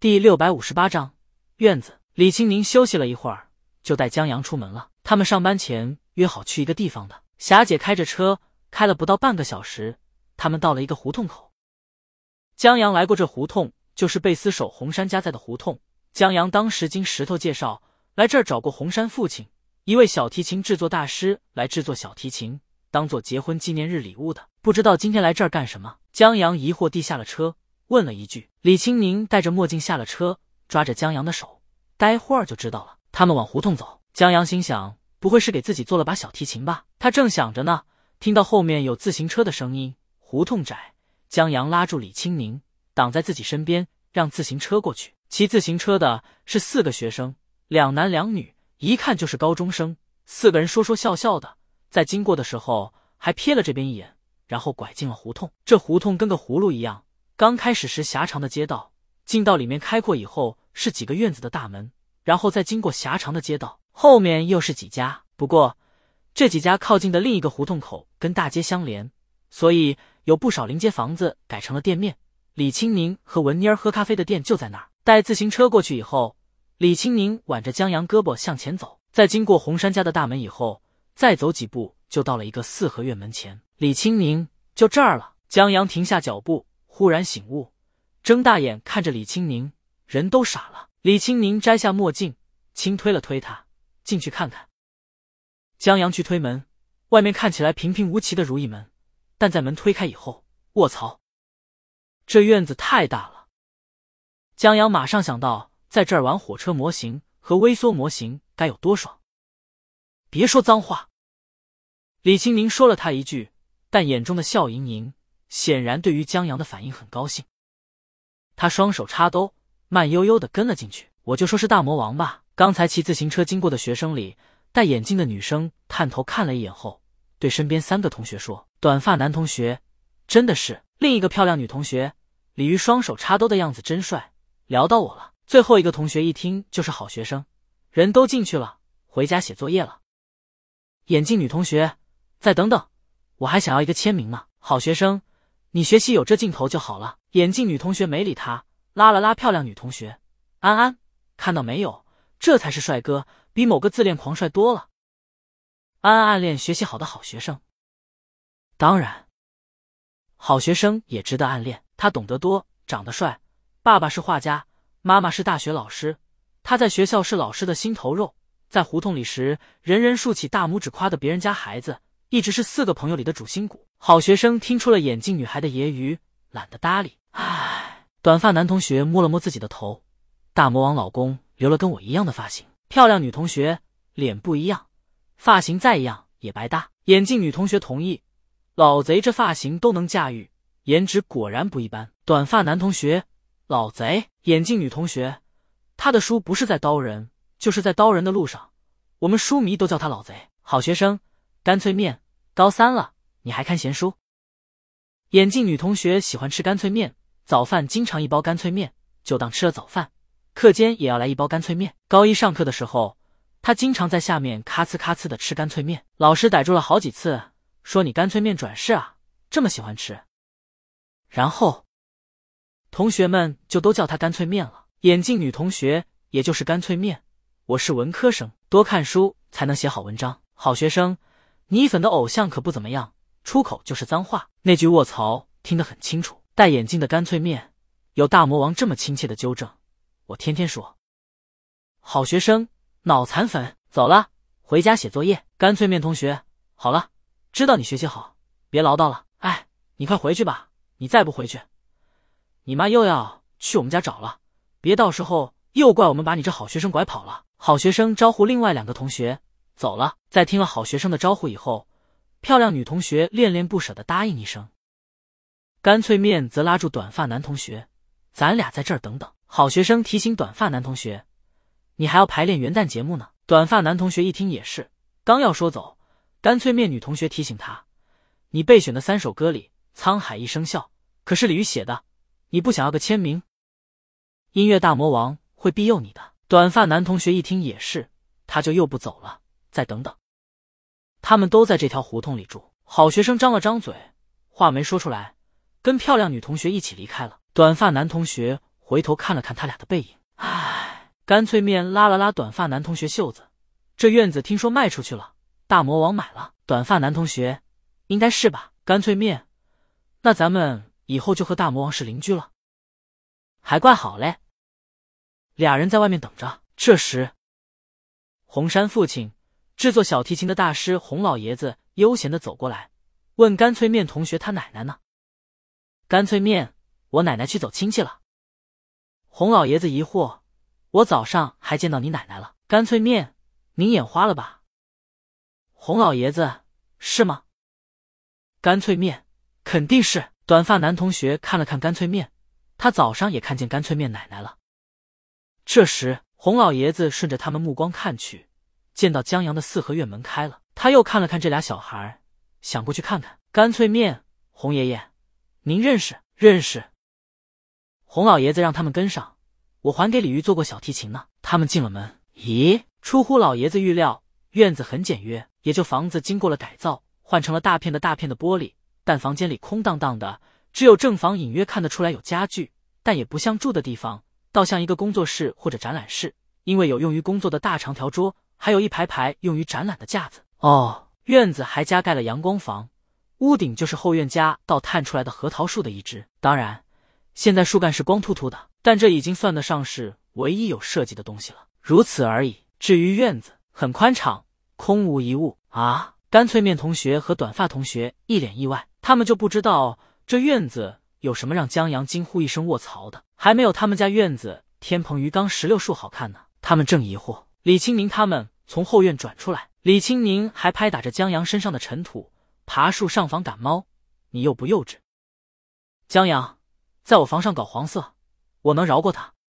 第六百五十八章院子。李青宁休息了一会儿，就带江阳出门了。他们上班前约好去一个地方的。霞姐开着车，开了不到半个小时，他们到了一个胡同口。江阳来过这胡同，就是贝斯手红山家在的胡同。江阳当时经石头介绍来这儿找过红山父亲，一位小提琴制作大师，来制作小提琴，当做结婚纪念日礼物的。不知道今天来这儿干什么？江阳疑惑地下了车，问了一句。李青宁戴着墨镜下了车，抓着江阳的手，待会儿就知道了。他们往胡同走，江阳心想：不会是给自己做了把小提琴吧？他正想着呢，听到后面有自行车的声音。胡同窄，江阳拉住李青宁，挡在自己身边，让自行车过去。骑自行车的是四个学生，两男两女，一看就是高中生。四个人说说笑笑的，在经过的时候还瞥了这边一眼。然后拐进了胡同，这胡同跟个葫芦一样。刚开始时狭长的街道，进到里面开阔以后是几个院子的大门，然后再经过狭长的街道，后面又是几家。不过这几家靠近的另一个胡同口跟大街相连，所以有不少临街房子改成了店面。李青宁和文妮儿喝咖啡的店就在那儿。带自行车过去以后，李青宁挽着江阳胳膊向前走，在经过红山家的大门以后，再走几步就到了一个四合院门前。李青宁就这儿了。江阳停下脚步，忽然醒悟，睁大眼看着李青宁，人都傻了。李青宁摘下墨镜，轻推了推他，进去看看。江阳去推门，外面看起来平平无奇的如意门，但在门推开以后，卧槽，这院子太大了。江阳马上想到，在这儿玩火车模型和微缩模型该有多爽。别说脏话。李青宁说了他一句。但眼中的笑盈盈，显然对于江阳的反应很高兴。他双手插兜，慢悠悠的跟了进去。我就说是大魔王吧。刚才骑自行车经过的学生里，戴眼镜的女生探头看了一眼后，对身边三个同学说：“短发男同学，真的是。”另一个漂亮女同学李鱼双手插兜的样子真帅，聊到我了。最后一个同学一听就是好学生，人都进去了，回家写作业了。眼镜女同学，再等等。我还想要一个签名呢，好学生，你学习有这劲头就好了。眼镜女同学没理他，拉了拉漂亮女同学安安，看到没有，这才是帅哥，比某个自恋狂帅多了。安安暗恋学习好的好学生，当然，好学生也值得暗恋。他懂得多，长得帅，爸爸是画家，妈妈是大学老师，他在学校是老师的心头肉，在胡同里时，人人竖起大拇指夸的别人家孩子。一直是四个朋友里的主心骨。好学生听出了眼镜女孩的揶揄，懒得搭理。唉，短发男同学摸了摸自己的头，大魔王老公留了跟我一样的发型。漂亮女同学脸不一样，发型再一样也白搭。眼镜女同学同意，老贼这发型都能驾驭，颜值果然不一般。短发男同学，老贼。眼镜女同学，他的书不是在刀人，就是在刀人的路上，我们书迷都叫他老贼。好学生。干脆面，高三了，你还看闲书？眼镜女同学喜欢吃干脆面，早饭经常一包干脆面，就当吃了早饭。课间也要来一包干脆面。高一上课的时候，她经常在下面咔呲咔呲的吃干脆面，老师逮住了好几次，说你干脆面转世啊，这么喜欢吃。然后同学们就都叫她干脆面了。眼镜女同学也就是干脆面。我是文科生，多看书才能写好文章，好学生。你粉的偶像可不怎么样，出口就是脏话。那句卧槽听得很清楚。戴眼镜的干脆面，有大魔王这么亲切的纠正，我天天说。好学生，脑残粉，走了，回家写作业。干脆面同学，好了，知道你学习好，别唠叨了。哎，你快回去吧，你再不回去，你妈又要去我们家找了，别到时候又怪我们把你这好学生拐跑了。好学生招呼另外两个同学。走了，在听了好学生的招呼以后，漂亮女同学恋恋不舍的答应一声。干脆面则拉住短发男同学：“咱俩在这儿等等。”好学生提醒短发男同学：“你还要排练元旦节目呢。”短发男同学一听也是，刚要说走，干脆面女同学提醒他：“你备选的三首歌里，《沧海一声笑》可是李玉写的，你不想要个签名？音乐大魔王会庇佑你的。”短发男同学一听也是，他就又不走了。再等等，他们都在这条胡同里住。好学生张了张嘴，话没说出来，跟漂亮女同学一起离开了。短发男同学回头看了看他俩的背影，唉，干脆面拉了拉短发男同学袖子：“这院子听说卖出去了，大魔王买了。”短发男同学：“应该是吧？”干脆面：“那咱们以后就和大魔王是邻居了，还怪好嘞。”俩人在外面等着。这时，红山父亲制作小提琴的大师洪老爷子悠闲的走过来，问干脆面同学：“他奶奶呢？”干脆面：“我奶奶去走亲戚了。”洪老爷子疑惑：“我早上还见到你奶奶了。”干脆面：“您眼花了吧？”洪老爷子：“是吗？”干脆面：“肯定是。”短发男同学看了看干脆面，他早上也看见干脆面奶奶了。这时，洪老爷子顺着他们目光看去，见到江阳的四合院门开了，他又看了看这俩小孩，想过去看看。干脆面：“洪爷爷，您认识？认识。”洪老爷子让他们跟上，我还给李玉做过小提琴呢。他们进了门，咦，出乎老爷子预料，院子很简约，也就房子经过了改造，换成了大片的大片的玻璃，但房间里空荡荡的，只有正房隐约看得出来有家具，但也不像住的地方，倒像一个工作室或者展览室，因为有用于工作的大长条桌，还有一排排用于展览的架子。哦，院子还加盖了阳光房，屋顶就是后院家倒探出来的核桃树的一枝，当然。现在树干是光秃秃的，但这已经算得上是唯一有设计的东西了，如此而已。至于院子，很宽敞，空无一物啊！干脆面同学和短发同学一脸意外，他们就不知道这院子有什么让江阳惊呼一声卧槽的，还没有他们家院子天棚鱼缸石榴树好看呢。他们正疑惑，李清明他们从后院转出来，李清明还拍打着江阳身上的尘土，爬树上房赶猫，你幼不幼稚？江阳。在我房上搞黄色，我能饶过他。